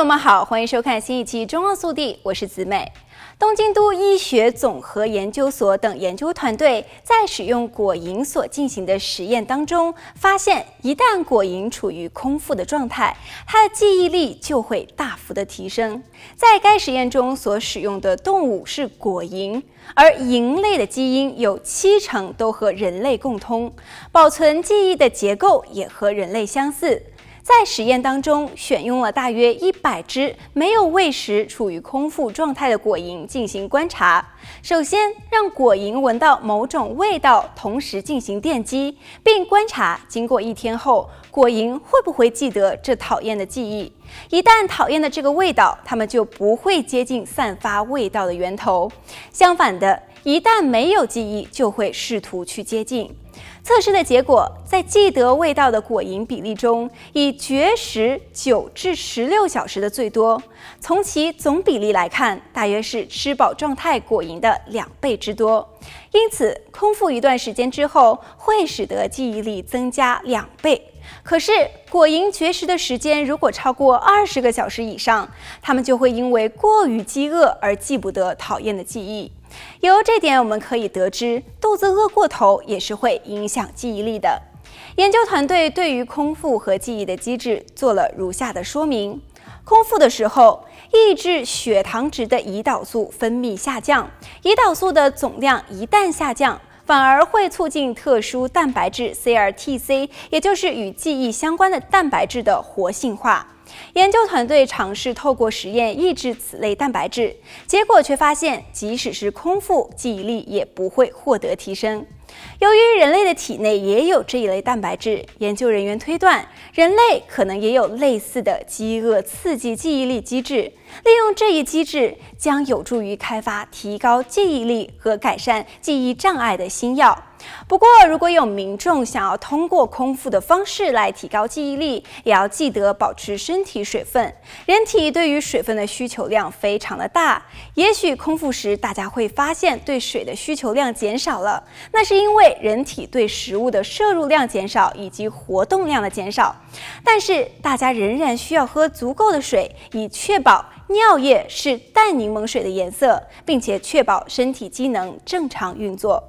朋友们好，欢迎收看新一期《中澳速递》，我是子美。东京都医学综合研究所等研究团队在使用果蝇所进行的实验当中，发现一旦果蝇处于空腹的状态，它的记忆力就会大幅的提升。在该实验中所使用的动物是果蝇，而蝇类的基因有七成都和人类共通，保存记忆的结构也和人类相似。在实验当中，选用了大约一百只没有喂食、处于空腹状态的果蝇进行观察。首先，让果蝇闻到某种味道，同时进行电击，并观察经过一天后，果蝇会不会记得这讨厌的记忆。一旦讨厌的这个味道，它们就不会接近散发味道的源头。相反的，一旦没有记忆，就会试图去接近。测试的结果，在记得味道的果蝇比例中，以绝食九至十六小时的最多。从其总比例来看，大约是吃饱状态果蝇的两倍之多。因此，空腹一段时间之后，会使得记忆力增加两倍。可是，果蝇绝食的时间如果超过二十个小时以上，它们就会因为过于饥饿而记不得讨厌的记忆。由这点，我们可以得知，肚子饿过头也是会影响记忆力的。研究团队对于空腹和记忆的机制做了如下的说明：空腹的时候，抑制血糖值的胰岛素分泌下降，胰岛素的总量一旦下降，反而会促进特殊蛋白质 CRTC，也就是与记忆相关的蛋白质的活性化。研究团队尝试透过实验抑制此类蛋白质，结果却发现，即使是空腹，记忆力也不会获得提升。由于人类的体内也有这一类蛋白质，研究人员推断，人类可能也有类似的饥饿刺激记忆力机制。利用这一机制，将有助于开发提高记忆力和改善记忆障碍的新药。不过，如果有民众想要通过空腹的方式来提高记忆力，也要记得保持身体水分。人体对于水分的需求量非常的大，也许空腹时大家会发现对水的需求量减少了，那是因为人体对食物的摄入量减少以及活动量的减少。但是大家仍然需要喝足够的水，以确保尿液是淡柠檬水的颜色，并且确保身体机能正常运作。